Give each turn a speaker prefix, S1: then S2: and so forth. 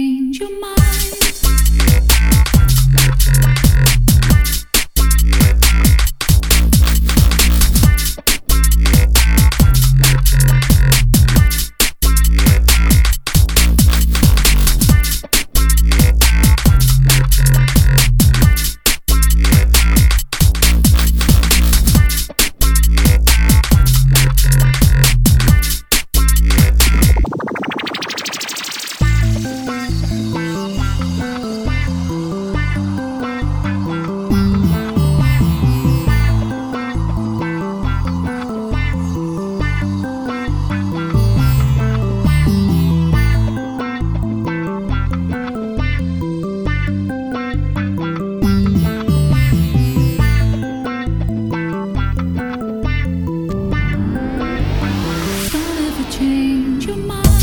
S1: change your mind. your mind.